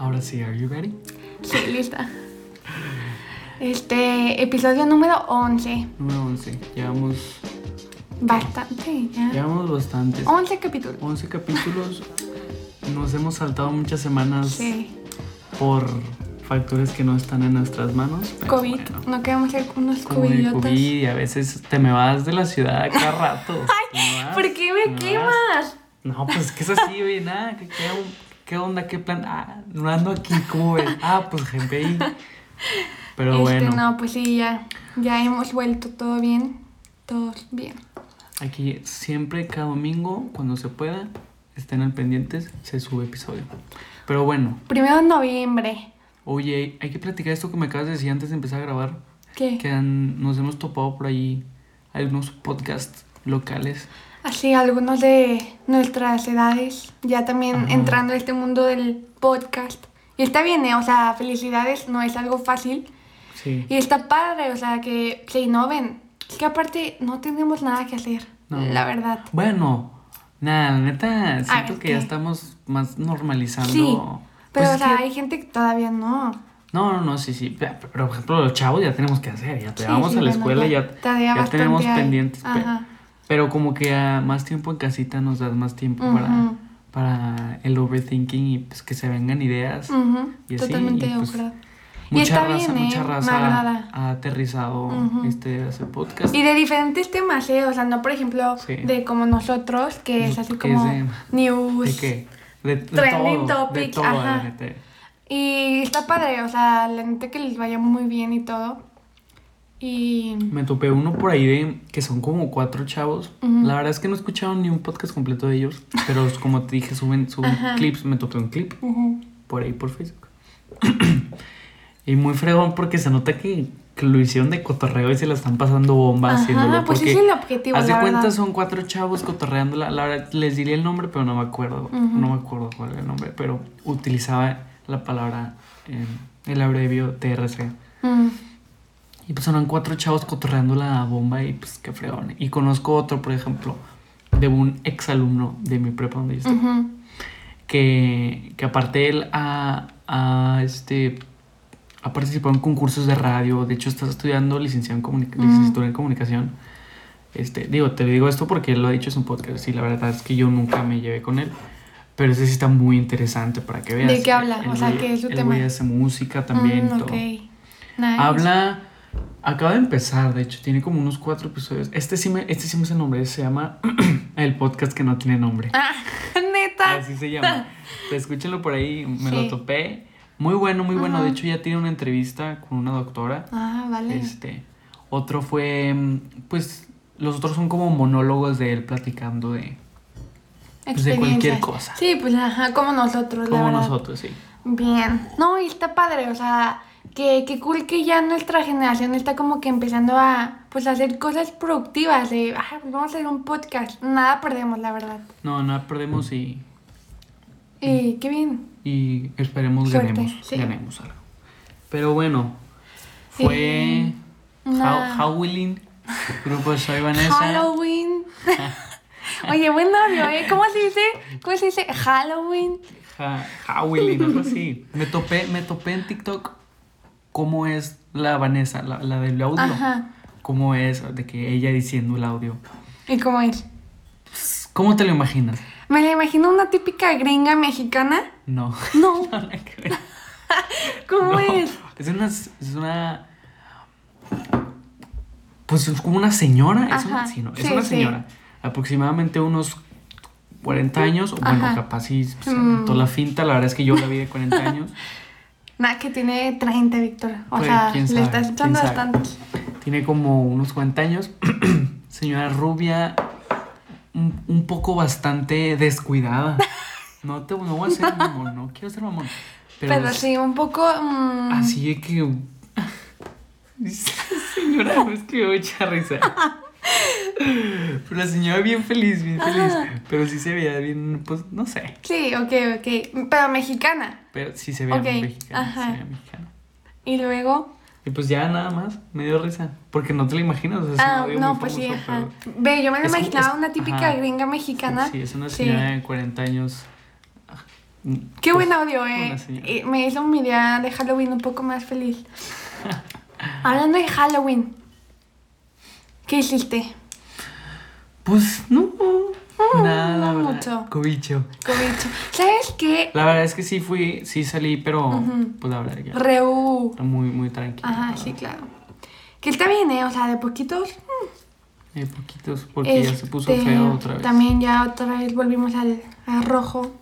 Ahora sí, ¿are you ready? Sí, lista. Este, episodio número 11. Número 11. Llevamos, Bastante, ya. llevamos bastantes. 11 capítulos. 11 capítulos. Nos hemos saltado muchas semanas Sí. por factores que no están en nuestras manos. COVID. bueno, No queremos ser unos covidiotas. COVID y a veces te me vas de la ciudad a cada rato. Vas, ¿Por qué me vas. quemas? No, pues es que es así, oye, nada, ¿qué, qué, qué onda? ¿Qué plan? Ah, no ando aquí, ¿cómo ves? Ah, pues ahí. Pero este, bueno, no, pues sí, ya. Ya hemos vuelto todo bien. Todos bien. aquí siempre, cada domingo, cuando se pueda, estén al pendientes, se sube episodio. Pero bueno, Primero de noviembre. oye, hay que platicar esto que me acabas de decir antes de empezar a grabar. ¿Qué? Que han- nos hemos topado por ahí algunos podcasts locales. Así, algunos de nuestras edades. Ya también Ajá. entrando a este mundo del podcast. Y está bien, ¿eh? O sea, felicidades, no es algo fácil. Sí. Y está padre, o sea, que se innoven. Es que aparte no tenemos nada que hacer, No. la verdad. Bueno, nada, la neta, siento ver, que ya estamos más normalizando. Sí, pero Pues o es sea, que- hay gente que todavía no. No, no, no, sí, sí. Pero, pero, por ejemplo, los chavos ya tenemos que hacer. Ya te Sí, vamos sí, a la bueno, escuela, ya- ya, ya tenemos pendientes. pe- Ajá. Pero como que ah, más tiempo en casita nos das más tiempo para, para el overthinking y pues que se vengan ideas. Y así, Totalmente y pues, acuerdo. Y Mucha está raza, bien, ¿eh? mucha Me raza ha aterrizado Ujú. este podcast. Y de diferentes temas, ¿eh? O sea, no, por ejemplo, Sí. de como nosotros, que es así Que es como de- news. ¿De qué? De, de Trending todo, de topic, todo, ajá. Y está padre, o sea, la neta que les vaya muy bien y todo. Y. Me topé uno por ahí de que son como cuatro chavos. La verdad es que no he escuchado ni un podcast completo de ellos, pero como te dije, suben, suben Ajá. clips. Me topé un clip por ahí por Facebook. y muy fregón porque se nota que, que lo hicieron de cotorreo y se la están pasando bomba Ajá, haciéndolo. pues porque ese es el objetivo, Haz de la cuenta verdad. son cuatro chavos cotorreándola. La verdad les diría el nombre, pero no me acuerdo. No me acuerdo cuál era el nombre, pero utilizaba la palabra, eh, el abrevio TRC. Y pues eran cuatro chavos cotorreando la bomba y pues qué fregón. Y conozco otro, por ejemplo, de un exalumno de mi prepa donde yo estaba, Ujú. que, que aparte él ha, ha, este, ha participado en concursos de radio. De hecho, está estudiando licenciado en comunica- Mm. licenciatura en comunicación. Este, digo, te digo esto porque él lo ha dicho en un podcast y la verdad es que yo nunca me llevé con él. Pero ese sí está muy interesante para que veas. ¿De qué habla? O sea, ¿qué es su el tema? güey hace música también. Mm, todo. ok. Nice. Habla. Acaba de empezar, de hecho, tiene como unos cuatro episodios. Este sí me, este sí me el nombre, se llama El podcast que no tiene nombre. Ah, neta. Así se llama. Escúchenlo por ahí, me Sí. lo topé. Muy bueno, muy bueno. De hecho, ya tiene una entrevista con una doctora. Ah, vale. Este. Otro fue. mm, Pues. Los otros son como monólogos de él platicando de. pues, de cualquier cosa. Sí, pues ajá, como nosotros, Como nosotros, sí. Bien. No, y está padre, o sea, que, que cool que ya nuestra generación está como que empezando a pues hacer cosas productivas de, ah, pues vamos a hacer un podcast. Nada perdemos, la verdad. No, nada, perdemos y. Y qué bien. Y esperemos Suerte, ganemos. sí. Ganemos algo. Pero bueno. Fue. Una- How, Howling. Grupo Soy Vanessa. Halloween. Oye, buen novio, ¿eh? ¿Cómo se dice? ¿Cómo se dice? Halloween. Ja, Howling, algo así. Me topé, me topé en TikTok cómo es la Vanessa, la, la del audio. Ajá. Cómo es de que ella diciendo el audio. ¿Y cómo es? ¿Cómo te lo imaginas? Me la imagino una típica gringa mexicana. No. No. ¿cómo No, es? Es una. Es una. Pues es como una señora. Es una, Ajá, sí, no, es sí, una sí. señora. Aproximadamente unos 40 años. O bueno, Ajá. capaz sí. se Mm. notó la finta. La verdad es que yo la vi de 40 años. Nada, que tiene 30, Víctor. O Pues, sea, le estás echando bastante. Tiene como unos 40 años. señora rubia. Un, un poco bastante descuidada. No te no voy a ser mamón. No quiero ser mamón. Pero, Pero, sí, un poco. mm, Así que. Señora, es que me voy a echar risa. Pero la señora bien feliz, bien feliz. Pero sí se veía bien, pues no sé. Sí, ok, ok. Pero mexicana. Pero sí se veía Ok, mexicana. ajá. Se veía mexicana. Y luego. Y pues ya nada más, me dio risa. Porque no te lo imaginas. o sea, Ah, no, pues sí, ajá. Ve, yo me como- imaginaba es- una típica ajá. gringa mexicana. Sí, es una Sí. señora de 40 años. Qué Pues, buen audio, eh. me hizo mi día de Halloween un poco más feliz. Hablando de Halloween, ¿qué hiciste? Pues no, nada, la no verdad. mucho. Cobicho. Cobicho. ¿Sabes qué? La verdad es que sí fui, sí salí, pero Ujú. pues la verdad ya. Reu. Está muy, muy tranquilo. Ajá, sí, claro. Que está bien, ¿eh? O sea, de poquitos. mm, Hay poquitos, porque ya se puso este, feo otra vez. También ya otra vez volvimos al, al rojo.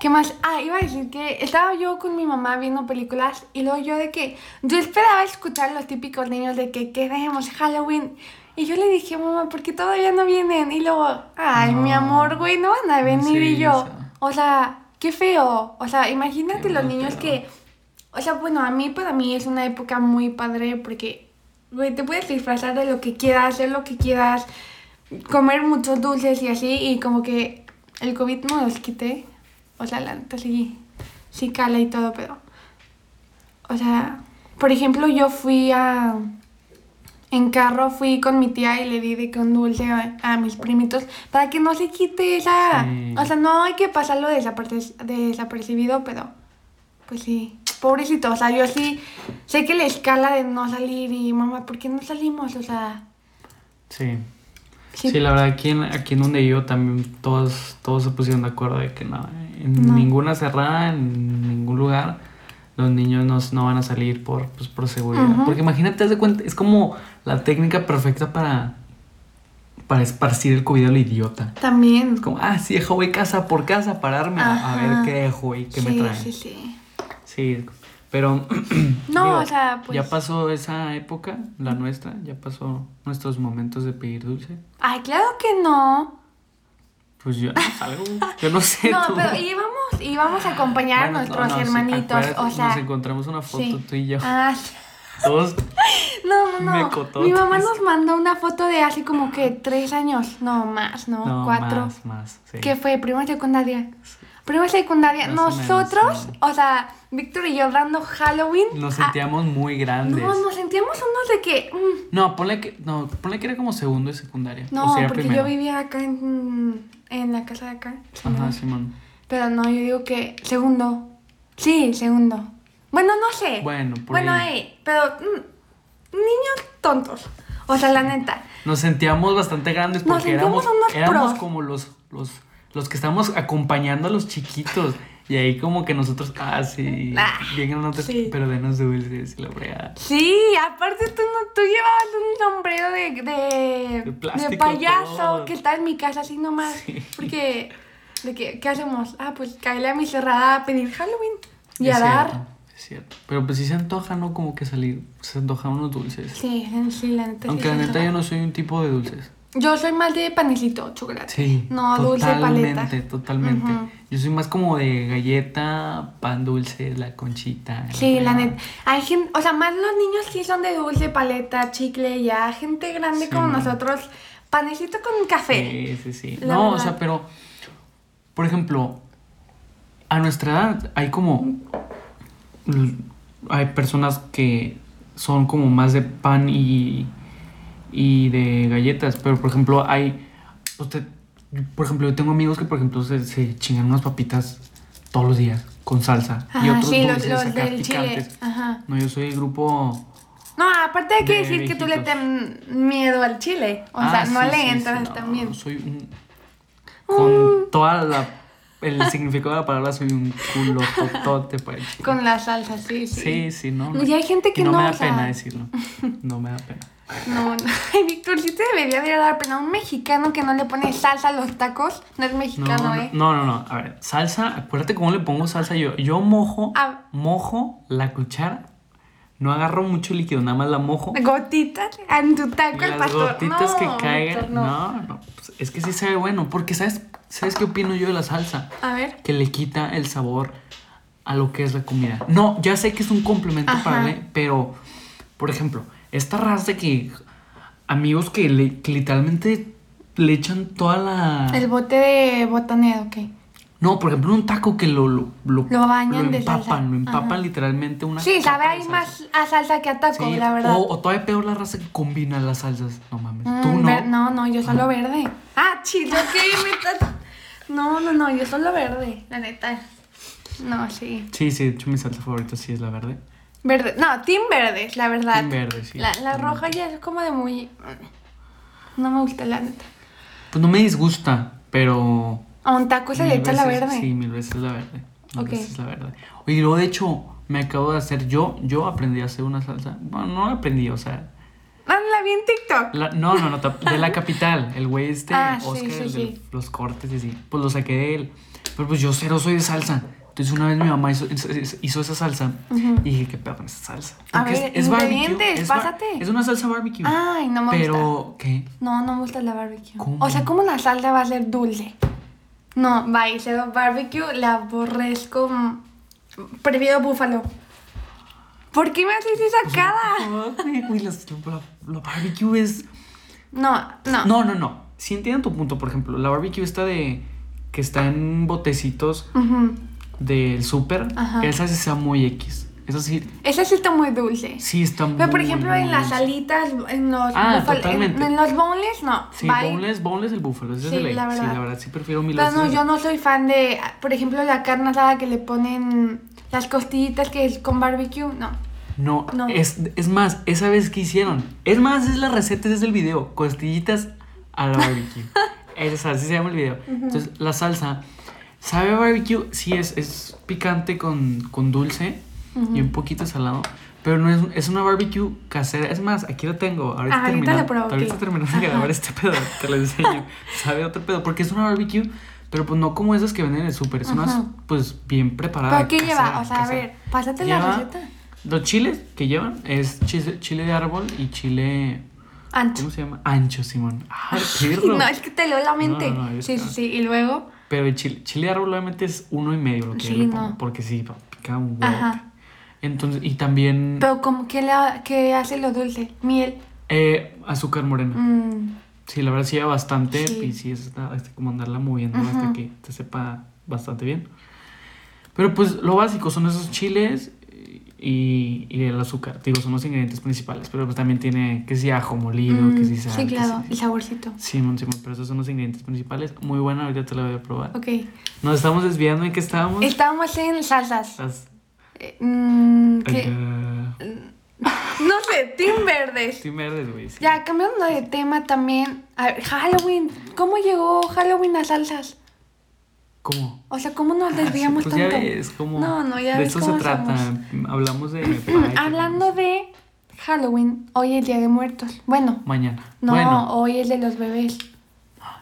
¿Qué más? Ah, iba a decir que estaba yo con mi mamá viendo películas y luego yo de que yo esperaba escuchar los típicos niños de que queremos Halloween. Y yo le dije, mamá, ¿por qué todavía no vienen? Y luego, ay, mi amor, güey, no van a venir. Sí, y yo, o sea. o sea, qué feo. O sea, imagínate Qué los niños que, o sea, bueno, a mí, para mí es una época muy padre porque, güey, te puedes disfrazar de lo que quieras, hacer lo que quieras, comer muchos dulces y así, y como que el COVID no los quité. O sea, la neta sí, sí cala y todo, pero, o sea, por ejemplo, yo fui a, en carro fui con mi tía y le di de que un dulce a, a mis primitos para que no se quite esa, Sí. o sea, no hay que pasarlo desaperci- desapercibido, pero, pues sí, pobrecito, o sea, yo sí sé que la escala de no salir y mamá, ¿por qué no salimos? O sea, Sí. Sí, la verdad, aquí en, aquí en donde yo también todos, todos se pusieron de acuerdo de que no, en No. ninguna cerrada, en ningún lugar, los niños no, no van a salir por, pues, por seguridad. Porque imagínate, haz de cuenta, es como la técnica perfecta para, para esparcir el COVID a lo idiota. también. Es como, ah, sí, dejo voy casa por casa, pararme a, ver qué dejo y qué me traen. sí, sí. Sí, pero. No, digo, o sea, pues... Ya pasó esa época, la nuestra, ya pasó nuestros momentos de pedir dulce. Ay, claro que no. Pues yo no salgo, yo no sé. No, tú. pero íbamos, íbamos a acompañar a nuestros no, no, sí, hermanitos, o sea... Nos encontramos una foto sí. tú y yo. Ah, sí. Todos. no, no, no. Mecototes. Mi mamá nos mandó una foto de hace como que tres años. No, más, no, No, cuatro. más, más. Sí. ¿Qué fue? ¿Prima secundaria? Prima secundaria. Más o menos, Nosotros, sí. o sea, Víctor y yo dando Halloween. Nos ah, sentíamos muy grandes. no, nos sentíamos unos de que... mm, No, ponle que, no, ponle que era como segundo y secundaria. o no, sea, porque primero. yo vivía acá en, en la casa de acá. Ajá. Simón. Pero no, yo digo que segundo. Sí, segundo. Bueno, no sé. Bueno, por Bueno, ahí. eh, pero mm, niños tontos. O sea, la neta. Nos sentíamos bastante grandes porque éramos, sentíamos unos éramos pros. como los, los, los que estamos acompañando a los chiquitos. Y ahí como que nosotros, ah, sí, Ah, bien grandotes, sí. pero denos dulces y la fregada. Sí, aparte tú, no, tú llevabas un sombrero de, de, De plástico, de payaso todo. que está en mi casa así nomás. Sí. Porque, de que, ¿qué hacemos? Ah, pues caerle a mi cerrada a pedir Halloween. Y Es a dar. cierto, es cierto. Pero pues sí se antoja, ¿no? Como que salir, se antojan unos dulces. Sí, sí, la neta. sí Aunque se la neta antoja. yo no soy un tipo de dulces. Yo soy más de panecito, chocolate. Sí. No, dulce paleta. Totalmente. Yo soy más como de galleta, pan dulce, la conchita. Sí, la neta. Hay gente, o sea, más los niños sí son de dulce, paleta, chicle, ya. Gente grande Sí, como man. nosotros, panecito con café. Sí, sí, sí. La no, o sea, pero, por ejemplo, a nuestra edad hay como, hay personas que son como más de pan y, y de galletas, pero por ejemplo hay, usted, por ejemplo, yo tengo amigos que por ejemplo se, se chingan unas papitas todos los días con salsa y otros sí, los, dulces los acá del chile. picantes. Ajá. No, yo soy el grupo... No, aparte hay que De decir que tú le ten miedo al chile. O Ah, sea, no sí, le sí, entras no, también. Soy un. Con toda la. El significado de la palabra, soy un culo totote para el chile. Con la salsa, sí, sí. Sí, sí, no. Y hay gente que y no, no, me da o sea- pena decirlo. No me da pena. No, no. Ay, Víctor, sí te debería de dar pena. Un mexicano que no le pone salsa a los tacos no es No, mexicano, no, ¿eh? no, no, no. A ver, salsa, acuérdate cómo le pongo salsa yo. Yo mojo, Ah. mojo la cuchara. No agarro mucho líquido, nada más la mojo. Gotitas en tu taco el Las pastor. gotitas no, que Víctor, caigan. no. No, no. pues, es que sí sabe bueno. Porque, ¿sabes, ¿sabes qué opino yo de la salsa? A ver. que le quita el sabor a lo que es la comida. No, ya sé que es un complemento Ajá. para él, pero, por ejemplo, esta raza de que amigos que, le, que literalmente le echan toda la... El bote de botanero, ok. No, por ejemplo, un taco que lo, lo, lo, Lo bañan lo de empapan, salsa. lo empapan Ajá. literalmente una Sí, sabe de salsa. más a salsa que a taco, Sí, la verdad. O, o todavía peor la raza que combina las salsas. No mames. Mm, Tú no. no, no, yo solo verde. Ah, chilo, ¿qué me estás...? No, no, no, yo solo verde, la neta. No, sí. Sí, sí, de hecho mi salsa favorita sí es la verde. Verde, no, team verde, la verdad. Team verde, sí. La, la roja ya es como de muy... No me gusta la neta. Pues no me disgusta, pero... A un taco se le echa la verde. Sí, mil veces la verde. Mil Ok. veces la verde. Oye, y luego de hecho me acabo de hacer yo, yo aprendí a hacer una salsa. Bueno, no aprendí, o sea... Ah, la vi en TikTok. la- no, no, no, de la capital, el güey este, Ah, sí, Oscar, sí, el de sí. los cortes y así, pues lo saqué de él. Pero pues yo cero soy de salsa. Entonces una vez mi mamá hizo, hizo esa salsa y dije, ¿qué pedo con esa salsa? A Porque ver, ingredientes, es, pásate. es una salsa barbecue. Ay, no me gusta. pero, ¿qué? No, no me gusta la barbecue. ¿Cómo? O sea, ¿cómo la salsa va a ser dulce? No, cero barbecue, la aborrezco. mm, Prefiero búfalo. ¿Por qué me haces esa cara? Las- la, la barbecue es... No, no. No, no, no. Sí entiendo tu punto, por ejemplo, la barbecue está de... que está en botecitos Ujú. Del súper. Esa sí está muy X. Esa sí, Esa sí está muy dulce. sí está muy... Pero por ejemplo, en las dulce. alitas, en los Ah, en- totalmente. En, los boneless, no. Sí, bye. boneless, boneless el búfalo, ese es Sí, de ley. la Sí, verdad. la verdad, sí prefiero mil Pero no, yo no soy fan de, por ejemplo, la carne asada que le ponen las costillitas que es con barbecue, no. No, No. Es, es más, esa vez que hicieron. Es más, es la receta, es el video. Costillitas a la barbecue. Esa, así se llama el video. Entonces, la salsa sabe a barbecue, sí es, es picante con, con dulce y un poquito salado. Pero no es, es una barbecue casera. Es más, aquí la tengo. Ahorita, Ah, ahorita la pruebo, ahorita terminando de grabar este pedo, te lo enseño. Sabe a otro pedo. Porque es una barbecue, pero pues no como esas que venden en el súper. Es una, pues, bien preparada. ¿Pero qué lleva? casera, O sea, a casera. ver, pásate Lleva- la receta. Los chiles que llevan es chile, chile de árbol y chile. Ancho. ¿Cómo se llama? Ancho, Simón. ¡Ay, perro! No, es que te leo la mente. No, no, no, sí, sí, sí. Y luego, Pero el chile, chile de árbol obviamente es uno y medio lo que Sí, yo le pongo. no. Porque sí, pica un huevo. Ajá. Entonces, y también pero como, ¿qué, le, qué hace lo dulce? Miel. eh, azúcar morena. Mm, Sí, la verdad sí lleva bastante. Sí. Y sí, es este, como andarla moviendo hasta que te sepa bastante bien. Pero pues lo básico son esos chiles y, y el azúcar. Digo, son los ingredientes principales. Pero pues también tiene que si ajo molido, mm, que si sal. sí, claro. si- El saborcito. Simón, Simón, pero esos son los ingredientes principales. Muy buena, ahorita te la voy a probar. Ok. Nos estamos desviando en qué estábamos. Estábamos en salsas. Las- Eh, mm, ¿qué? No sé, team verdes. sí, verdes, güey. sí. Ya, cambiando de tema también. A ver, Halloween. ¿Cómo llegó Halloween a salsas? ¿Cómo? O sea, ¿cómo nos desviamos pues ya tanto? ves. No, no, ya De ves esto se cómo trata. somos. Hablamos de. Hablando de Halloween, hoy es Día de Muertos. Bueno, Mañana. no, Bueno, hoy es de los bebés.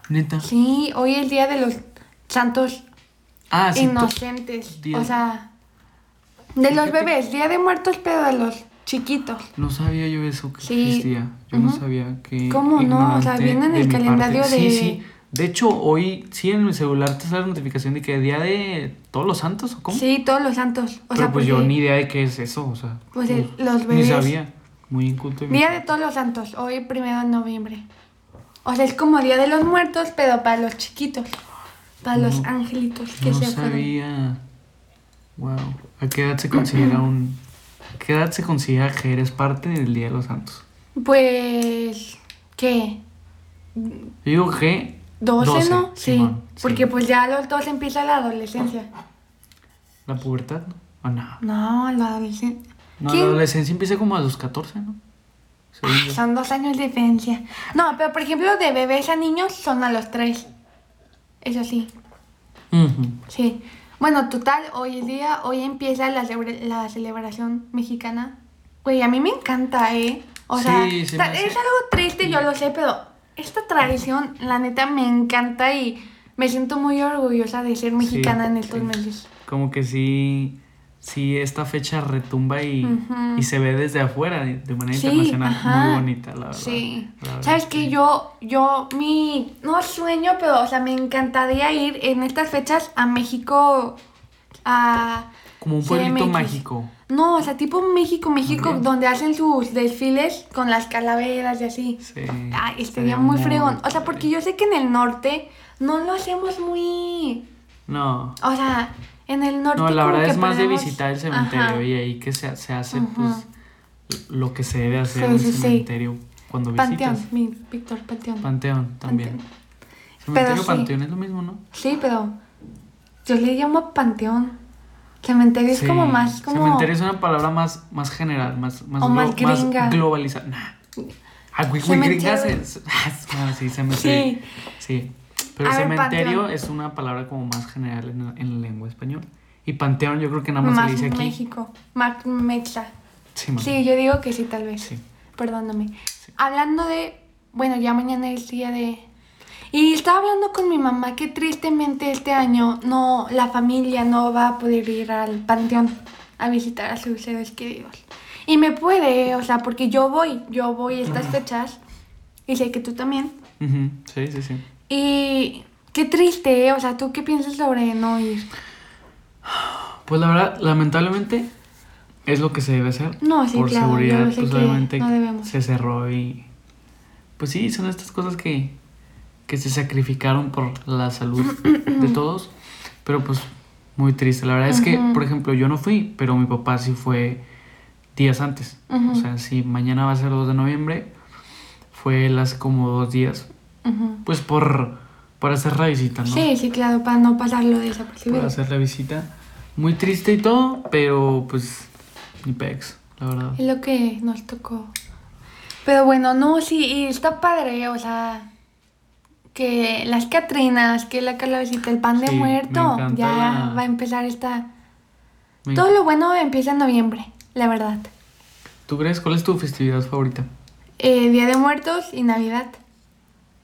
neta. Sí, hoy es Día de los santos Ah, inocentes. Día- O sea, de los bebés, Día de Muertos, pero de los chiquitos. No sabía yo eso que Sí. existía. Yo no sabía que. ¿Cómo no? O sea, viene en el calendario parte. de- Sí, sí. De hecho, hoy sí en mi celular te sale la notificación de que día de todos los santos, ¿o cómo? Sí, todos los santos. O Pero sea, pues yo ni idea de qué es eso, o sea. Pues el- no- los Ni bebés. sabía. Muy inculto. mi Día de todos los santos, hoy primero de noviembre. O sea, es como Día de los Muertos, pero para los chiquitos. Para los angelitos que No se fueron. sabía. Wow. ¿A qué edad se considera un. ¿A qué edad se considera que eres parte del Día de los Santos? Pues. ¿Qué? Yo digo que. 12, ¿no? Sí. Porque pues ya a los 12 empieza la adolescencia. La pubertad, ¿no? ¿O no? No, la adolescencia. No, ¿Quién? la adolescencia empieza como a los 14, ¿no? Yo. Son dos años de diferencia. No, pero por ejemplo, de bebés a niños son a los 3. Eso sí. Sí. Bueno, total, hoy es día, hoy empieza la, la celebración mexicana. Güey, a mí me encanta, ¿eh? O Sí, sea, se hace- es algo triste, yo lo sé, pero esta tradición, la neta, me encanta y me siento muy orgullosa de ser mexicana Sí, en estos sí. meses. Como que sí. Sí, esta fecha retumba y, y se ve desde afuera, de manera Sí, internacional. ajá. Muy bonita, la verdad. Sí. La verdad, ¿Sabes sí. Yo, yo, mi, no sueño, pero, o sea, me encantaría ir en estas fechas a México, a... Como un pueblito CMX. mágico. No, o sea, tipo México, México, donde hacen sus desfiles con las calaveras y así. Sí. Ay, estaría muy fregón. O sea, porque yo sé que en el norte no lo hacemos muy... No. O sea, en el norte No, la como verdad que es más de visitar el cementerio Ajá. y ahí que se, se hace pues lo que se debe hacer Sí, en el sí, sí. cementerio cuando visitas. Panteón, mi Víctor, Panteón. Panteón también. Panteón. Cementerio sí. panteón es lo mismo, ¿no? Sí, pero yo le llamo panteón. Cementerio es Sí. como más como... Cementerio es una palabra más, más general, más, más, O más gringa. globalizada. Nah. Ah, güey, gringas es- ah, sí, cementerio. Sí. Pero A ver, cementerio es una palabra como más general en, en la lengua española. Y panteón yo creo que nada más, más se dice aquí. México. Más mexa. Sí. Sí, yo digo que sí, tal vez. Sí. Perdóname. Hablando de... Bueno, ya mañana es día de... Y estaba hablando con mi mamá que tristemente este año no, la familia no va a poder ir al panteón a visitar a sus seres queridos. Y me puede, o sea, porque yo voy, yo voy estas fechas y sé que tú también. Ujú, Sí, sí, sí. Y qué triste, ¿eh? o sea, ¿tú qué piensas sobre no ir? Pues la verdad, lamentablemente es lo que se debe hacer. No, sí, Por claro, seguridad, pues obviamente no se cerró y. Pues sí, son estas cosas que, que se sacrificaron por la salud de todos. Pero pues muy triste. La verdad es que, por ejemplo, yo no fui, pero mi papá sí fue días antes. Ujú. O sea, si mañana va a ser 2 de noviembre, fue hace como dos días. Ujú. Pues por, por hacer la visita, ¿no? Sí, sí, claro, para no pasarlo por desapercibido. hacer la visita. Muy triste y todo, pero pues ni pex, la verdad. Es lo que nos tocó. Pero bueno, no, sí, y está padre, o sea, que las Catrinas, que la calabacita, el pan de Sí, muerto, ya la- va a empezar esta... Me- Todo lo bueno empieza en noviembre, la verdad. ¿Tú crees cuál es tu festividad favorita? Eh, Día de Muertos y Navidad.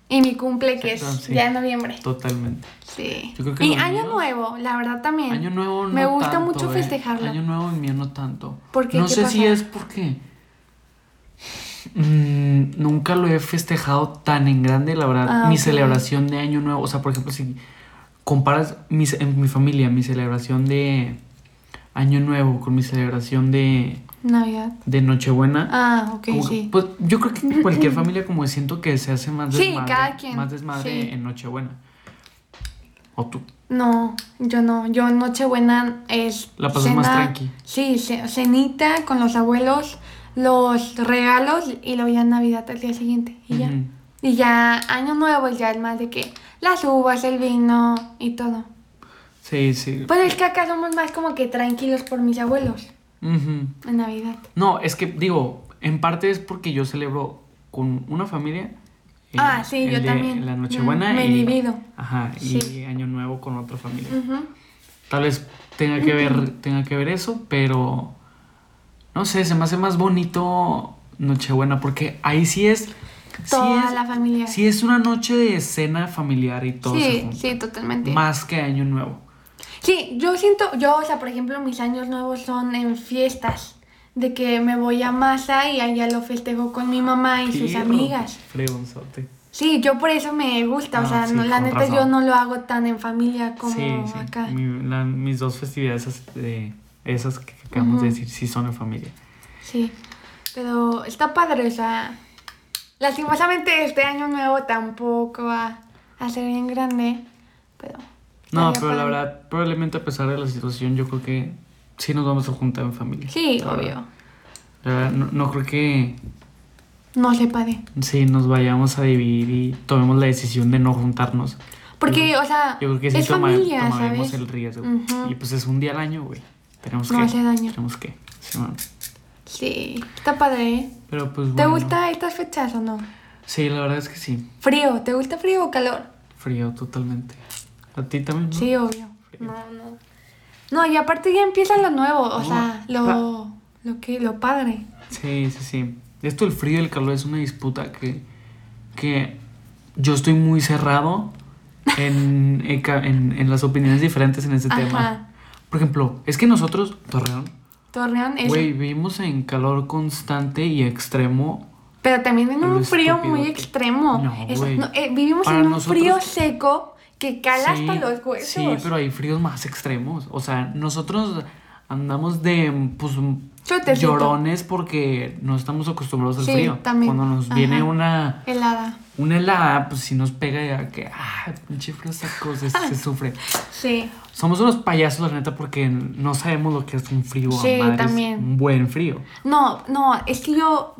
Y mi cumple, que es sí. ya en noviembre. Totalmente. Sí. Yo creo que y Año míos- Nuevo, la verdad también. Año nuevo no Me gusta tanto, mucho eh. festejarlo. Año nuevo el mío no tanto. ¿Por qué? No ¿Qué sé si es porque mm, nunca lo he festejado tan en grande, la verdad. Ah, mi celebración de año nuevo, o sea, por ejemplo, si comparas mi, en mi familia, mi celebración de año nuevo con mi celebración de, Navidad. de Nochebuena. Ah, ok, Como sí. Pues yo creo que cualquier familia como siento que se hace más Sí, desmadre. cada quien, Más desmadre sí. en Nochebuena. O tú. No, yo no. Yo Nochebuena es. La pasas más tranqui. Sí, ce- cenita con los abuelos, los regalos y luego ya Navidad al día siguiente. Y ya. Y ya Año Nuevo ya es más de que las uvas, el vino y todo. Sí, sí. Pues es que acá somos más como que tranquilos por mis abuelos Ujú. en Navidad. No, es que digo, en parte es porque yo celebro con una familia. eh, Ah, sí, el yo de- también. La Nochebuena Mm, me y. divido. Ajá, y Sí. Año Nuevo con otra familia. Ujú. Tal vez tenga que ver, tenga que ver eso, pero no sé, se me hace más bonito Nochebuena, porque ahí sí es. sí Toda es- la familia. Sí es una noche de cena familiar y todo sí, sí, totalmente. Más que Año Nuevo. Sí, yo siento, yo, o sea, por ejemplo, mis años nuevos son en fiestas. De que me voy a masa y allá lo festejo con mi mamá y sus amigas. fregonzote. Sí, yo por eso me gusta, o Ah, sea, sí, no, la neta razón. yo no lo hago tan en familia como sí, sí. acá. Mi- la- mis dos festividades, de- esas que acabamos de decir, sí son en familia. Sí, pero está padre, o sea, lastimosamente este año nuevo tampoco va a ser bien grande, pero... No, pero la verdad, probablemente a pesar de la situación, yo creo que sí nos vamos a juntar en familia. Sí, La verdad. obvio, La verdad, no, no creo que no se pare. sí nos vayamos a dividir y tomemos la decisión de no juntarnos. Porque, o sea, Yo creo que sí es toma- familia, tomaremos ¿sabes? el riesgo. Y pues es un día al año, güey. Tenemos No que. hace daño. Tenemos que. Sí, man. Sí, está padre, ¿eh? Pero pues ¿Te bueno. gusta estas fechas o no? Sí, la verdad es que sí. Frío, ¿te gusta frío o calor? Frío totalmente. ¿A ti también? no? Sí, obvio. Frío. No, no. No, y aparte ya empieza lo nuevo, o sea, lo, lo que, lo padre. Sí, sí, sí. Esto del frío y el calor es una disputa que, que yo estoy muy cerrado en, en, en- en las opiniones diferentes en este tema. Por ejemplo, es que nosotros, Torreón, Torreón es... güey, vivimos en calor constante y extremo. Pero también en un frío muy extremo. No, Es- no, eh, vivimos Para en un nosotros- frío seco que cala Sí, hasta los huesos. Sí, pero hay fríos más extremos. O sea, nosotros andamos de, pues, Chotecito. llorones porque no estamos acostumbrados al Sí, frío. también. Cuando nos viene una, Helada. una helada, pues si nos pega ya que, ah, pinche frío seco, se, se sufre. Sí. Somos unos payasos, la neta, porque no sabemos lo que es un frío. a Sí, madres, también. Un buen frío. No, no, es que yo...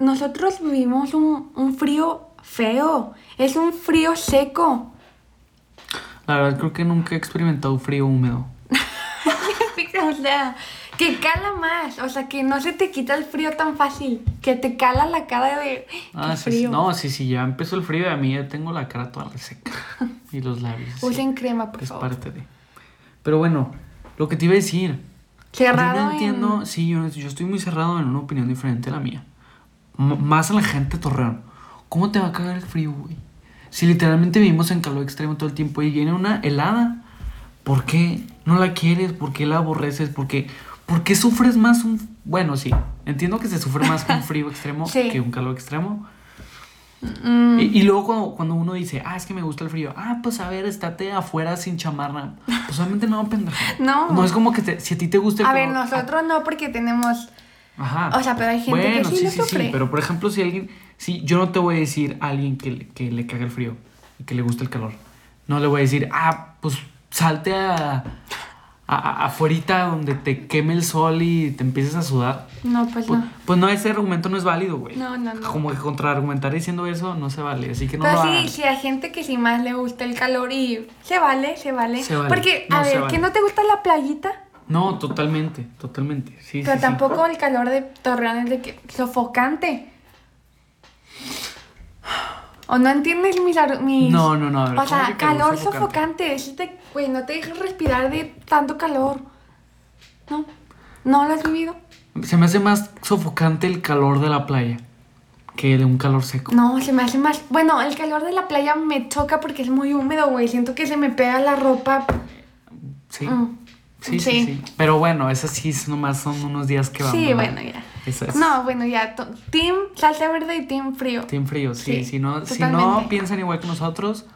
Nosotros vivimos un, un frío feo. Es un frío seco. La verdad creo que nunca he experimentado frío húmedo. o sea, que cala más. O sea, que no se te quita el frío tan fácil. Que te cala la cara de. ¡Qué Ah, sí, frío! No, sí, sí, ya empezó el frío y a mí ya tengo la cara toda reseca. y los labios. sí, Usen crema, por es favor. parte de. Pero bueno, lo que te iba a decir. Cerrado. yo no en- entiendo, sí, yo, yo estoy muy cerrado en una opinión diferente a la mía. M- más a la gente Torreón. ¿Cómo te va a cagar el frío, güey? Si literalmente vivimos en calor extremo todo el tiempo y viene una helada, ¿por qué no la quieres? ¿Por qué la aborreces? ¿Por qué, por qué sufres más un... Bueno, sí, entiendo que se sufre más un frío extremo Sí. que un calor extremo. Mm, Y, y luego cuando, cuando uno dice, ah, es que me gusta el frío, ah, pues a ver, estate afuera sin chamarra. Pues obviamente no, pendejo. No. No es como que te- si a ti te gusta el a ver, nosotros no, porque tenemos. Ajá. O sea, pero hay gente que bueno, sí sí, lo sí, sufre. sí, pero por ejemplo, si alguien, si yo no te voy a decir a alguien que, que le caga el frío y que le gusta el calor, no le voy a decir, ah, pues salte a, a, a- afuerita donde te queme el sol y te empieces a sudar. No, pues Pues, no. pues no, ese argumento no es válido, güey. No, no, no. Como que contraargumentar diciendo eso no se vale, así que no Pero lo sí, hagan. sí, hay gente que sí más le gusta el calor y se vale, se vale. Se vale. Porque, No, a ver, vale. ¿que no te gusta la playita? No, totalmente, totalmente. Sí, Pero sí, sí. tampoco el calor de Torreón es de que sofocante. ¿O no entiendes mis... mis... No, no, no, ver, O ¿cómo sea, calor calor sofocante? sofocante. Güey, no te dejas respirar de tanto calor. ¿No? ¿No lo has vivido? Se me hace más sofocante el calor de la playa que de un calor seco. No, se me hace más... Bueno, el calor de la playa me choca porque es muy húmedo, güey. Siento que se me pega la ropa. Sí. Mm. Sí, sí, Sí. Pero bueno, esas sí es nomás son unos días que vamos. Sí, bueno, ya. Eso es. No, bueno, ya. Team salsa verde y team frío. Team frío, sí. Sí, si, no, si no piensan igual que nosotros,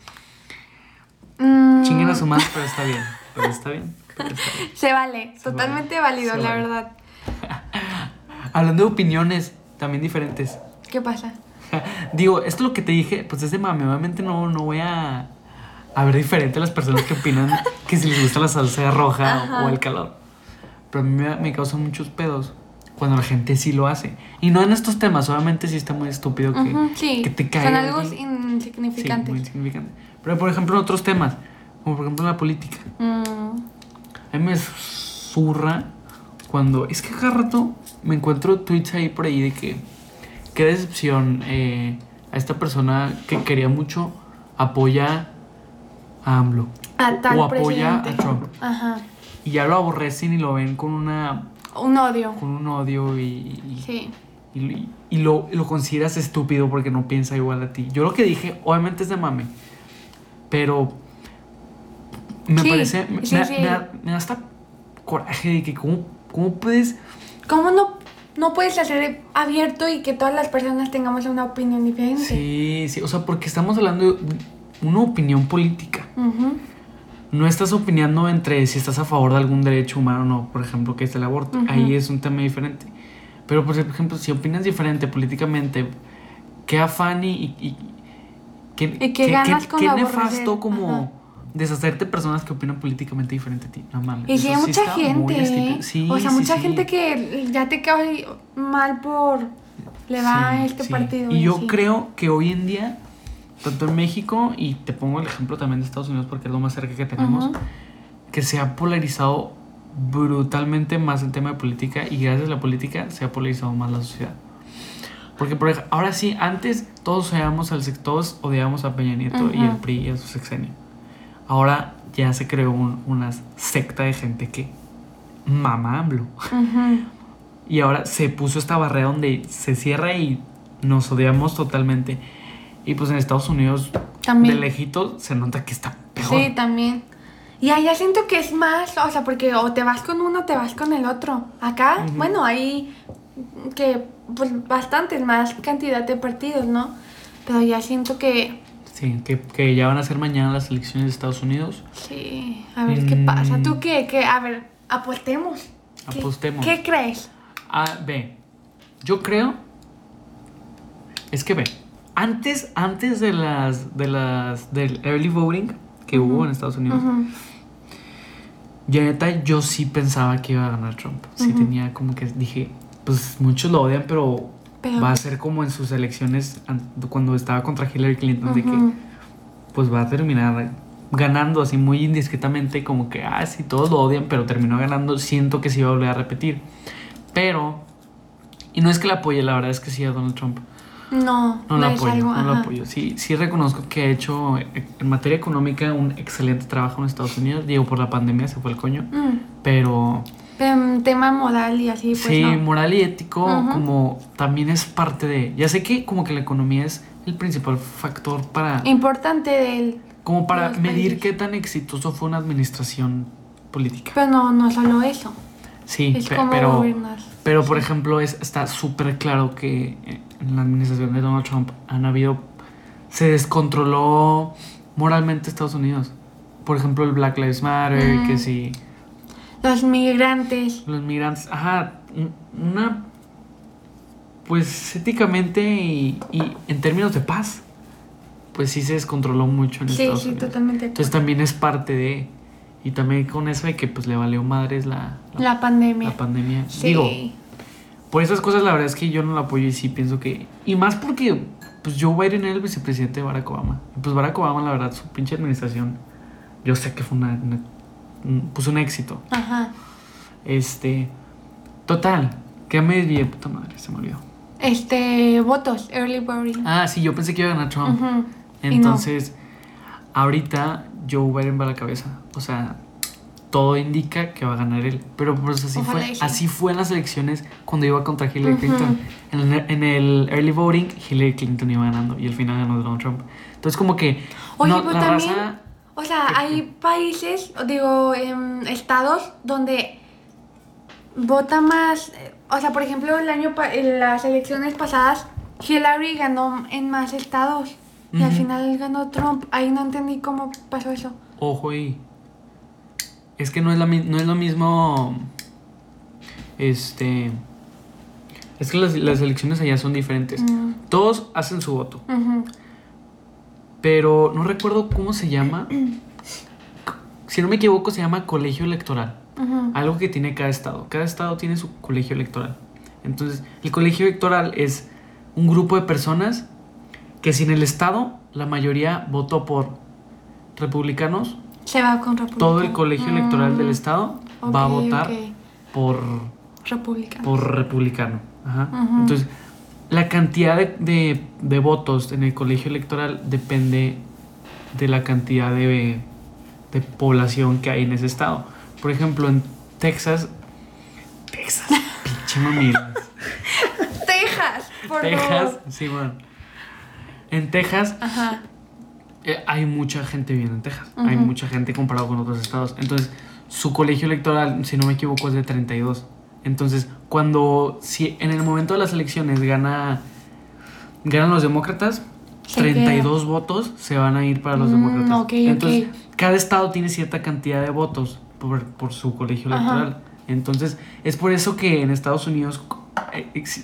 Mm, chinguen a su madre, pero está bien. Pero está bien. pero está bien. Se vale, Se totalmente vale, válido, se la vale. verdad. Hablando de opiniones también diferentes. ¿Qué pasa? Digo, esto lo que te dije, pues es de mame. Obviamente no, no voy a, a ver diferente a las personas que opinan que si les gusta la salsa roja Ajá. o el calor. Pero a mí me, me causa muchos pedos cuando la gente sí lo hace. Y no en estos temas, obviamente sí está muy estúpido que, Ujú, sí, que te son caiga. algo alguien. Sí, muy insignificante. Pero por ejemplo en otros temas, como por ejemplo en la política. Mm, A mí me zurra cuando. Es que cada rato me encuentro tweets ahí por ahí de que. Qué decepción. eh, a esta persona que quería mucho apoya a AMLO. a tal o apoya presidente. a Trump. Ajá. Y ya lo aborrecen y lo ven con una. Un odio. con un odio y. y- Sí. y, y lo, lo consideras estúpido porque no piensa igual a ti. Yo lo que dije, obviamente es de mame. Pero me Sí, parece. Me, sí, me da- sí. me da, me da hasta coraje de que, ¿cómo, cómo puedes.? ¿Cómo no, no puedes hacer abierto y que todas las personas tengamos una opinión diferente? Sí, sí, o sea, porque estamos hablando de una opinión política. No estás opinando entre si estás a favor de algún derecho humano o no, por ejemplo, que es el aborto. Ahí es un tema diferente. Pero, por ejemplo, si opinas diferente políticamente, qué afán y... y, y- qué, ¿Y qué ganas con qué aborrecer? nefasto como Ajá. deshacerte de personas que opinan políticamente diferente a ti. No mames. Y sí, hay mucha gente, o sea, sí, mucha gente que ya te cae mal por... Le va a este partido. Y yo creo que hoy en día, tanto en México, y te pongo el ejemplo también de Estados Unidos porque es lo más cerca que tenemos, que se ha polarizado brutalmente más el tema de política y gracias a la política se ha polarizado más la sociedad. Porque por ej- ahora sí, antes todos odiábamos al todos odiábamos a Peña Nieto y al PRI y a su sexenio. Ahora ya se creó un- una secta de gente que mama AMLO. Y ahora se puso esta barrera donde se cierra y nos odiamos totalmente. Y pues en Estados Unidos, También. de lejito, se nota que está peor. Sí, también. Y allá siento que es más, o sea, porque o te vas con uno o te vas con el otro. Acá, bueno, hay que, pues, bastantes más cantidad de partidos, ¿no? Pero ya siento que, Sí, que, que ya van a ser mañana las elecciones de Estados Unidos. sí, a ver qué Mm. pasa. ¿Tú qué? qué? A ver, apostemos. ¿Qué- Apostemos. ¿Qué crees? A, B. Yo creo. Es que ve. Antes, antes de las. de las. del early voting que hubo en Estados Unidos. Ya neta, yo sí pensaba que iba a ganar Trump. Sí tenía como que dije, pues muchos lo odian, pero, Pero- va a ser como en sus elecciones an- cuando estaba contra Hillary Clinton, de que pues va a terminar ganando así muy indiscretamente, como que, ah, sí, todos lo odian, pero terminó ganando, siento que se iba a volver a repetir. Pero, y no es que la apoye, la verdad es que sí a Donald Trump. No, No la es apoyo, algo, no la ajá. apoyo. Sí, sí reconozco que ha hecho eh, en materia económica un excelente trabajo en Estados Unidos. Digo, por la pandemia se fue el coño. Mm, Pero Pero tema moral y así, pues sí, no. moral y ético como también es parte de... Ya sé que como que la economía es el principal factor para... Importante del... Como para medir países. qué tan exitoso fue una administración política. Pero no, no solo eso. Sí, es pe- como pero... gobernar. Pero, por ejemplo, es, está súper claro que eh, en la administración de Donald Trump han habido... Se descontroló moralmente Estados Unidos. Por ejemplo, el Black Lives Matter, Mm. que sí... Los migrantes. Los migrantes... Ajá, un- una... Pues éticamente y, y en términos de paz, pues sí se descontroló mucho en Sí, Estados sí, Unidos. totalmente. de Entonces acuerdo. también es parte de... Y también con eso de que pues le valió madres la, la, La pandemia. la pandemia. Sí. Digo, por esas cosas la verdad es que yo no lo apoyo y sí pienso que... Y más porque pues Joe Biden era el vicepresidente de Barack Obama. Y pues Barack Obama la verdad su pinche administración yo sé que fue una, una- un- pues un éxito. Ajá. Este... Total. Que me desvié, puta madre, se me olvidó. Este, votos, early voting. Ah, sí, yo pensé que iba a ganar Trump. No. Entonces, ahorita Joe Biden va a la cabeza. O sea, todo indica que va a ganar él. Pero pues así Ojalá fue. Así fue en las elecciones cuando iba contra Hillary. Clinton. En, el, en el early voting, Hillary Clinton iba ganando y al final ganó Donald Trump. Entonces, como que Oye, no, pero la también- raza. O sea, hay países, digo, em, estados donde vota más. eh, O sea, por ejemplo, el año pa- en las elecciones pasadas, Hillary ganó en más estados. Y al final ganó Trump. Ahí no entendí cómo pasó eso. Ojo ahí. Es que no es, la, no es lo mismo. Este. Es que las, las elecciones allá son diferentes. Mm, Todos hacen su voto. Pero no recuerdo cómo se llama. Si no me equivoco, se llama colegio electoral. Algo que tiene cada estado. Cada estado tiene su colegio electoral. Entonces, el colegio electoral es un grupo de personas que si en el estado la mayoría votó por republicanos, Se va con República. todo el colegio electoral del Mm, estado va a votar por, Republicano. por republicano. Ajá. Entonces, la cantidad de, de- de votos en el colegio electoral depende de la cantidad de, de población que hay en ese estado. Por ejemplo, en Texas. Texas, pinche mamila. Texas, por Texas, favor. sí, bueno. En Texas Ajá. Eh, hay mucha gente viviendo en Texas. Hay mucha gente comparado con otros estados. Entonces, su colegio electoral, si no me equivoco, es de 32. Entonces, cuando, si en el momento de las elecciones gana, ganan los demócratas, Se 32 votos se van a ir para los Mm, demócratas. ok, ok. Entonces, cada estado tiene cierta cantidad de votos por, por su colegio Ajá. electoral. Entonces, es por eso que en Estados Unidos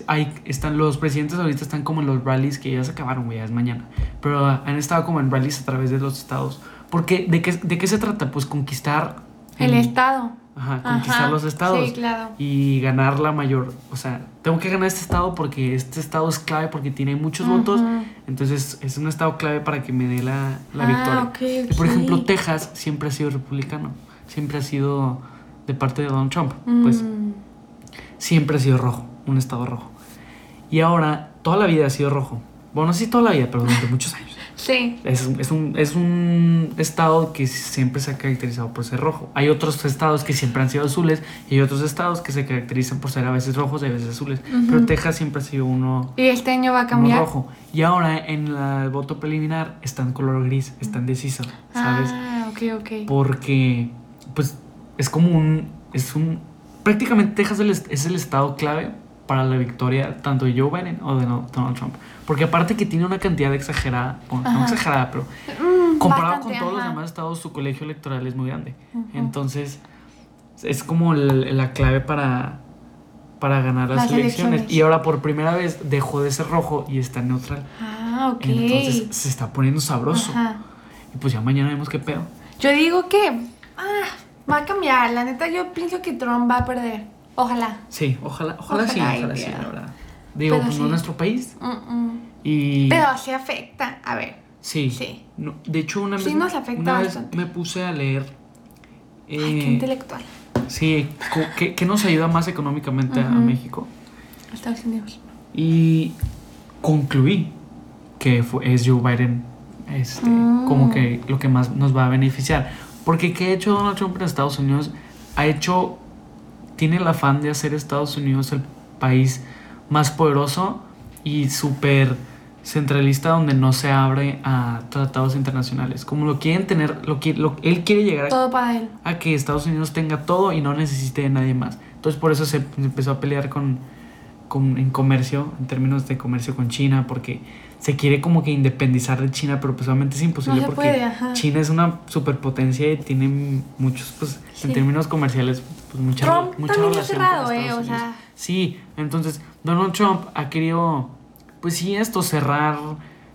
hay, están los presidentes ahorita están como en los rallies que ya se acabaron, güey, ya es mañana. Pero han estado como en rallies a través de los estados. Porque, ¿de qué, de qué se trata? Pues conquistar... El mm, estado. Ajá, conquistar Ajá, los estados. Sí, claro. Y ganar la mayor... O sea, tengo que ganar este estado porque este estado es clave porque tiene muchos Ujú. votos. Entonces, es un estado clave para que me dé la, la Ah, victoria. ok, Y, Por ejemplo, Texas siempre ha sido republicano. Siempre ha sido de parte de Donald Trump. Pues Mm, siempre ha sido rojo, un estado rojo. Y ahora, toda la vida ha sido rojo. Bueno, si toda la vida, pero durante muchos años. sí. Es, un- es, un, es un estado que siempre se ha caracterizado por ser rojo. Hay otros estados que siempre han sido azules y hay otros estados que se caracterizan por ser a veces rojos y a veces azules. Pero Ujú. Texas siempre ha sido uno, Y este año va a uno cambiar. rojo. Y ahora en el voto preliminar está en color gris, está indeciso, ¿sabes? Ah, ok, ok. porque pues es como un es un prácticamente Texas es el estado clave para la victoria tanto de Joe Biden o de Donald Trump porque aparte que tiene una cantidad exagerada bueno, no exagerada pero Mm, comparado bastante, con todos los ajá. demás estados su colegio electoral es muy grande Ujú. entonces es como el- la clave para para ganar las, Las elecciones. elecciones. y ahora por primera vez dejó de ser rojo y está neutral Ah, ok. entonces se está poniendo sabroso Ajá. y pues ya mañana vemos qué pedo Yo digo que ah, va a cambiar. La neta, yo pienso que Trump va a perder. Ojalá. Sí, ojalá, ojalá, sí, Ojalá sí, la verdad. Digo, Pero pues no sí. nuestro país. Y. Pero sí afecta. A ver, Sí. Sí. No, de hecho, una Sí nos afecta una vez me puse a leer. Ay, qué eh, intelectual. sí, ¿qué, qué nos ayuda más económicamente a- a Ujú. México? Estados Unidos. Y concluí que fue, es Joe Biden este, Mm. como que lo que más nos va a beneficiar. Porque ¿qué ha hecho Donald Trump en Estados Unidos? Ha hecho, tiene el afán de hacer Estados Unidos el país más poderoso y súper centralista donde no se abre a tratados internacionales. Como lo quieren tener, lo lo, él quiere llegar a Todo para él. a que Estados Unidos tenga todo y no necesite de nadie más. Entonces por eso se empezó a pelear con, con- en comercio, en términos de comercio con China, porque se quiere como que independizar de China, pero pues obviamente es imposible No porque puede. China es una superpotencia y tiene muchos, pues Sí. en términos comerciales, pues mucha, Trump mucha también cerrado, con eh, o sea. Sí, entonces Donald Trump ha querido, pues sí, esto, cerrar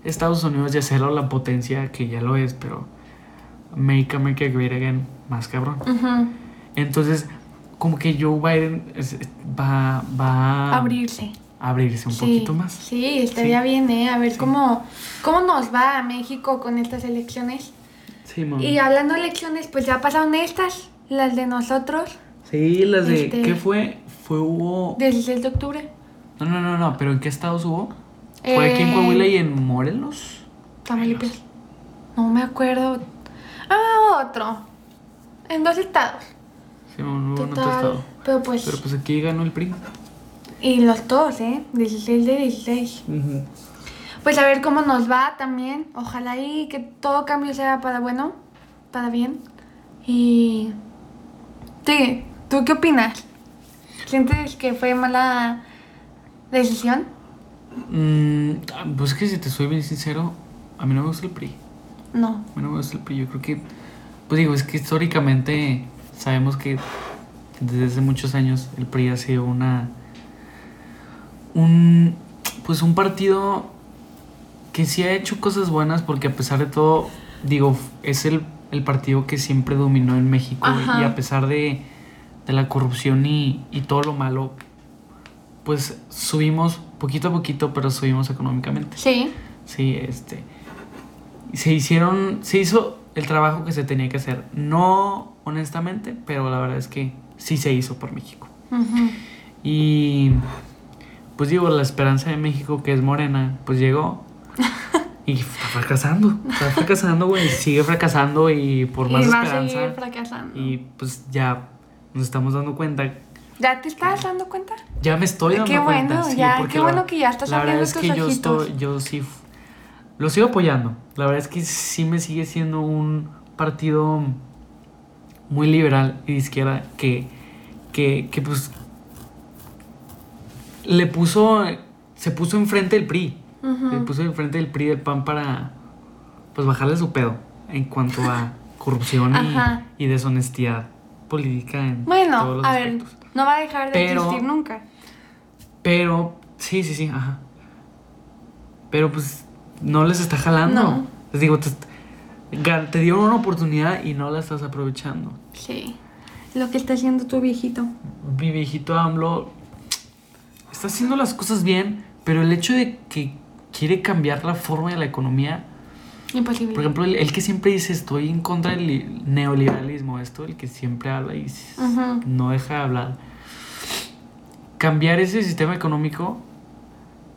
Estados Unidos y hacerlo la potencia que ya lo es, pero Make America Great Again, más cabrón. Entonces, como que Joe Biden es- va, va a Abrirse. abrirse un Sí, poquito más. Sí, estaría bien, ¿eh? A ver Sí. cómo, cómo nos va a México con estas elecciones. Sí, mamá. Y hablando de elecciones, pues ya pasaron estas, las de nosotros, Sí, las de. Este- ¿Qué fue? Fue hubo. 16 de octubre. No, no, no, no, pero ¿en qué estados hubo? ¿Fue aquí en Eh, Coahuila y en Morelos? Tamaulipas. No me acuerdo. Ah, otro. En dos estados. Sí, no, hubo en otro Total. estado. Pero pues. Pero pues aquí ganó el PRI. Y los dos, ¿eh? 16 de 16. Pues a ver cómo nos va también. Ojalá y que todo cambio sea para bueno, para bien. Y. Sí, ¿tú qué opinas? ¿Sientes que fue mala decisión? Mm, pues que si te soy bien sincero, a mí no me gusta el PRI. No. A mí no me gusta el PRI. Yo creo que. Pues digo, es que históricamente sabemos que desde hace muchos años el PRI ha sido una. Un. Pues un partido que sí ha hecho cosas buenas porque a pesar de todo, digo, es el, el partido que siempre dominó en México Ajá. y a pesar de, de la corrupción y, y todo lo malo, pues subimos poquito a poquito, pero subimos económicamente. Sí. Sí, este. Se hicieron. Se hizo el trabajo que se tenía que hacer. No honestamente, pero la verdad es que sí se hizo por México. Y. Pues digo, la esperanza de México, que es morena, pues llegó. Y está fracasando. Está fracasando, güey. Sigue fracasando y por más y va a seguir esperanza. fracasando. Y pues ya nos estamos dando cuenta. ¿Ya te estás dando cuenta? Ya me estoy dando Qué cuenta. bueno, sí, ya, qué la- bueno que ya estás La verdad es que yo estoy, yo sí lo sigo apoyando. La verdad es que sí me sigue siendo un partido muy liberal y de izquierda que, que, que pues le puso, se puso enfrente del PRI. Ujú. Le puso enfrente del PRI del PAN para pues bajarle su pedo en cuanto a corrupción y, y deshonestidad política en todos Bueno, los a ver, aspectos. no va a dejar de Pero- existir nunca. Pero, sí, sí, sí, ajá. Pero pues no les está jalando. No. Les digo, te, te dieron una oportunidad y no la estás aprovechando. Sí. Lo que está haciendo tu viejito. Mi viejito AMLO está haciendo las cosas bien, pero el hecho de que quiere cambiar la forma de la economía, Imposible. por ejemplo, el, el que siempre dice estoy en contra del li- neoliberalismo, esto, el que siempre habla y no deja de hablar. Cambiar ese sistema económico,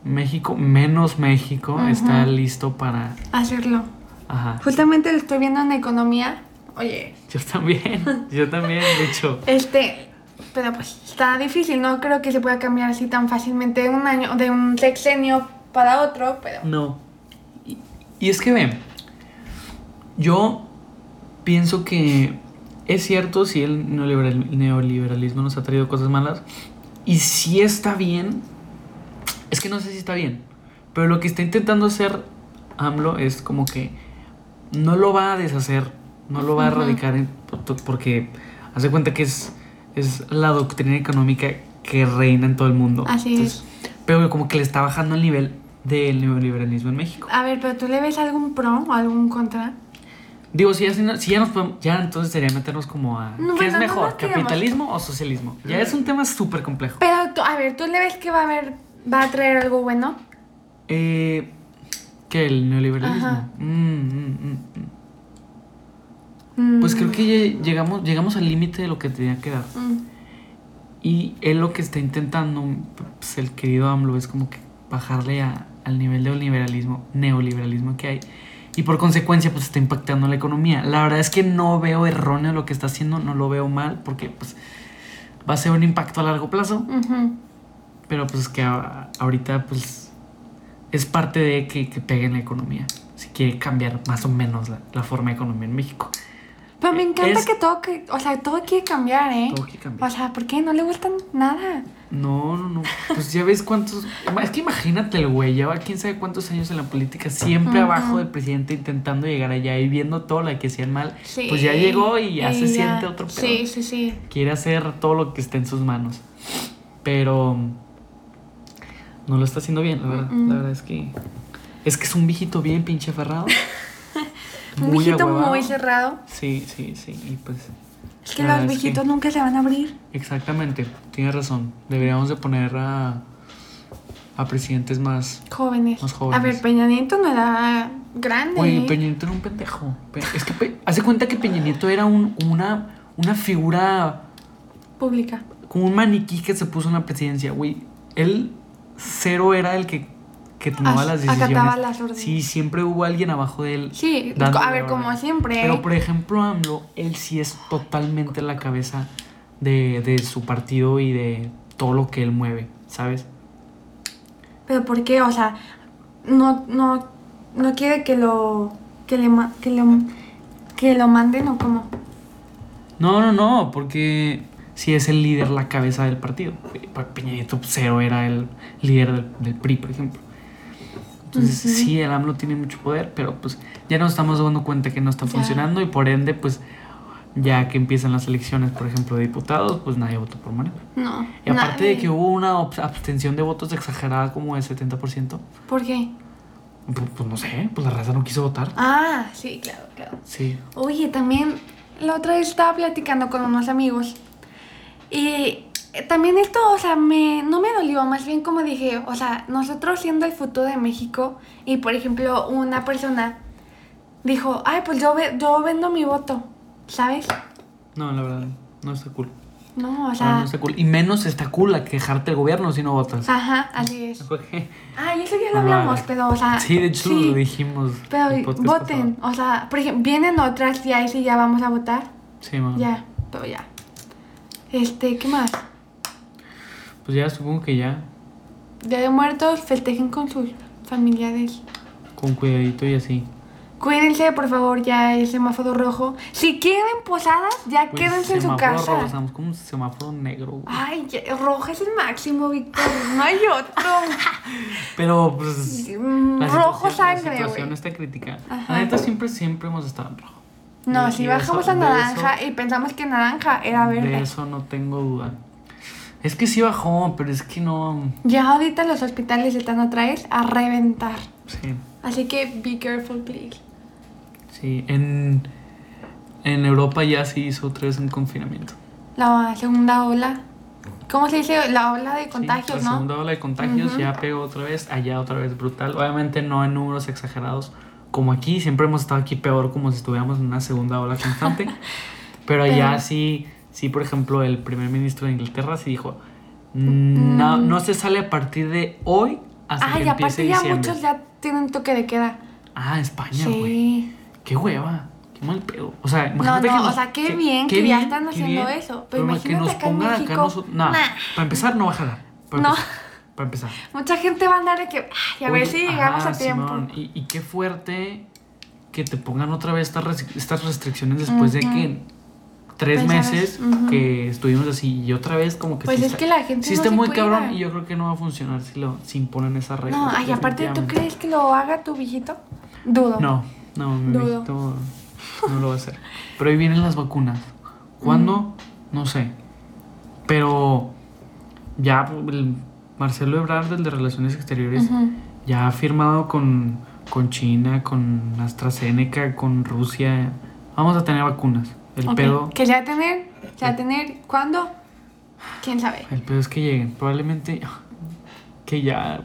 México, menos México, está listo para... Hacerlo. Ajá. Justamente lo estoy viendo en economía. Oye, Yo también, yo también, de hecho. este. Pero pues está difícil, no creo que se pueda cambiar así tan fácilmente de un año, de un sexenio para otro, pero. No. Y, y es que ven, yo pienso que es cierto si el neoliberal- neoliberalismo nos ha traído cosas malas y si está bien, es que no sé si está bien, pero lo que está intentando hacer AMLO es como que no lo va a deshacer, no lo va a erradicar en- porque hace cuenta que es, es la doctrina económica que reina en todo el mundo. Así es. Pero como que le está bajando el nivel del neoliberalismo en México. A ver, pero tú le ves algún pro o algún contra. Digo, si ya, si ya nos podemos, ya entonces sería meternos como a... No, ¿Qué es no mejor, capitalismo o socialismo? Ya es un tema súper complejo. Pero a ver, tú le ves que va a haber, va a traer algo bueno. Eh, ¿Qué? ¿El neoliberalismo? Mm, mm, mm, Pues creo que llegamos, llegamos al límite de lo que tenía que dar. Y él lo que está intentando, pues el querido AMLO, es como que bajarle a- al nivel de liberalismo, neoliberalismo que hay. Y por consecuencia, pues está impactando la economía. La verdad es que no veo erróneo lo que está haciendo, no lo veo mal, porque pues va a ser un impacto a largo plazo. Pero pues es que a- ahorita pues es parte de que, que pegue en la economía. Si quiere cambiar más o menos la, la forma de economía en México. Pero me encanta Es- que todo, que, o sea, todo quiere cambiar, ¿eh? Todo quiere cambiar. O sea, ¿por qué no le gustan nada? No, no, no. Pues ya ves cuántos. Es que imagínate el güey, lleva quién sabe cuántos años en la política, siempre abajo del presidente intentando llegar allá y viendo todo lo que hacían mal. Sí. Pues ya llegó y ya se siente otro pedo. Sí, sí, sí. Quiere hacer todo lo que esté en sus manos. Pero. No lo está haciendo bien, la verdad. Mm. La verdad es que. Es que es un viejito bien pinche aferrado. Un viejito muy cerrado. Sí, sí, sí. Y pues. Es que los que- viejitos nunca se van a abrir. Exactamente, tienes razón. Deberíamos de poner a, a presidentes más... Jóvenes. Más jóvenes. A ver, Peña Nieto no era grande. Oye. Peña Nieto era un pendejo. Pe- Es que Pe- hace cuenta que Peña Nieto era un, una, una figura, Pública. como un maniquí que se puso en la presidencia, güey. Él cero era el que, que tomaba As- las decisiones. acataba las órdenes. Sí, siempre hubo alguien abajo de él. Sí, a ver, como siempre. Pero por ejemplo, AMLO, él sí es totalmente la cabeza de, de su partido y de todo lo que él mueve, ¿sabes? Pero ¿por qué? O sea, no, no, no quiere que lo, que le, que lo, que lo manden o como. No, no, no, porque sí es el líder, la cabeza del partido. Peña Nieto cero era el líder del, del PRI, por ejemplo. Entonces, sí, el AMLO tiene mucho poder, pero pues ya nos estamos dando cuenta que no está Ya. funcionando y por ende, pues ya que empiezan las elecciones, por ejemplo, de diputados, pues nadie votó por Morena. No. Y aparte de que hubo una abstención de votos exagerada como de 70%, ¿Por qué? pues, pues no sé, pues la raza no quiso votar. Ah, sí, claro, claro. Sí. Oye, también la otra vez estaba platicando con unos amigos y también esto, o sea, me, no me dolió, más bien como dije, o sea, nosotros siendo el futuro de México y por ejemplo una persona dijo, ay, pues yo, ve- yo vendo mi voto, ¿sabes? No, la verdad, no está cool. No, o Ah, sea, no está cool. Y menos está cool a quejarte del gobierno si no votas. ajá, así es. Porque- Ay, eso ya lo No hablamos, pero, o sea, Sí, de hecho sí, lo dijimos. Pero voten, pasado. o sea, por ejemplo, vienen otras y ahí sí ya vamos a votar. Sí, mamá. Ya, pero ya. Este, ¿qué más? Pues ya supongo que ya, Día de Muertos, festejen con sus familiares. con cuidadito y así. Cuídense, por favor, ya el semáforo rojo. Si quieren posadas, ya Pues, quédense en su semáforo casa. rojo, estamos como un semáforo negro. güey. Ay, ya- rojo es el máximo, Víctor. No hay otro. Pero pues. Mm, la rojo situación- La sangre, situación güey. está crítica. Ajá. La neta siempre, siempre hemos estado en rojo. No, si de bajamos eso- a de naranja eso- y pensamos que naranja era De verde. eso no tengo duda. Es que sí bajó, pero es que no. Ya ahorita los hospitales están otra vez a reventar. Sí. Así que be careful, please. Sí. En, en Europa ya se hizo otra vez un confinamiento. La segunda ola. ¿Cómo se dice? La ola de Sí, contagios, la ¿no? segunda ola de contagios ya pegó otra vez, allá otra vez brutal. Obviamente no en números exagerados como aquí, siempre hemos estado aquí peor como si estuviéramos en una segunda ola constante. pero allá Pero- sí, sí, por ejemplo, el primer ministro de Inglaterra sí dijo, no, Mm. no se sale a partir de hoy hasta Ah, que empiece aparte ya diciembre. muchos ya tienen toque de queda. Ah, España, güey. Sí. Qué hueva. Qué mal pedo. O sea, No, imagínate no, que o nos- sea, qué bien que ya están haciendo eso, pero que imagínate nos acá en pongan acá México, nosotros. No, nah. para empezar no va a jalar. Para No. empezar. Para empezar. Mucha gente va a andar de que, ay, a ver Oye, si llegamos ajá, a tiempo. Simón, y, y qué fuerte que te pongan otra vez estas, res- estas restricciones después de que tres Pues, meses que estuvimos así y otra vez como que Pues sí es está- que la gente sí no está se muy cuida. cabrón y yo creo que no va a funcionar si lo si imponen esas reglas. No, ay, aparte, ¿tú crees que lo haga tu viejito? Dudo. No, no, mi Dudo. viejito no lo va a hacer. Pero ahí vienen las vacunas. ¿Cuándo? No sé. Pero ya el Marcelo Ebrard, el de Relaciones Exteriores, ya ha firmado con, con China, con AstraZeneca, con Rusia. Vamos a tener vacunas. El pedo. Que se va a tener, se va a tener, ¿cuándo? ¿Quién sabe? El pedo es que lleguen. Probablemente que ya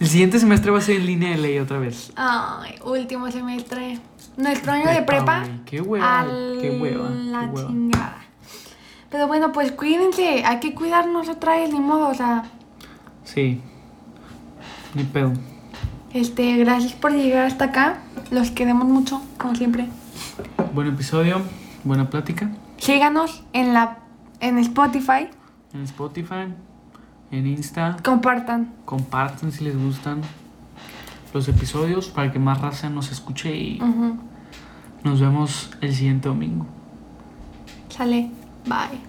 El siguiente semestre va a ser en línea de ley otra vez. Ay, último semestre. Nuestro año de prepa. Qué hueva, a qué hueva, La qué hueva. chingada. Pero bueno, pues cuídense. Hay que cuidarnos otra vez, ni modo. O sea, Sí. Ni pedo. este, gracias por llegar hasta acá. Los queremos mucho, como siempre. Buen episodio, buena plática. Síganos en la en Spotify. En Spotify, en Insta. Compartan. Compartan si les gustan los episodios para que más raza nos escuche y nos vemos el siguiente domingo. Sale. Bye.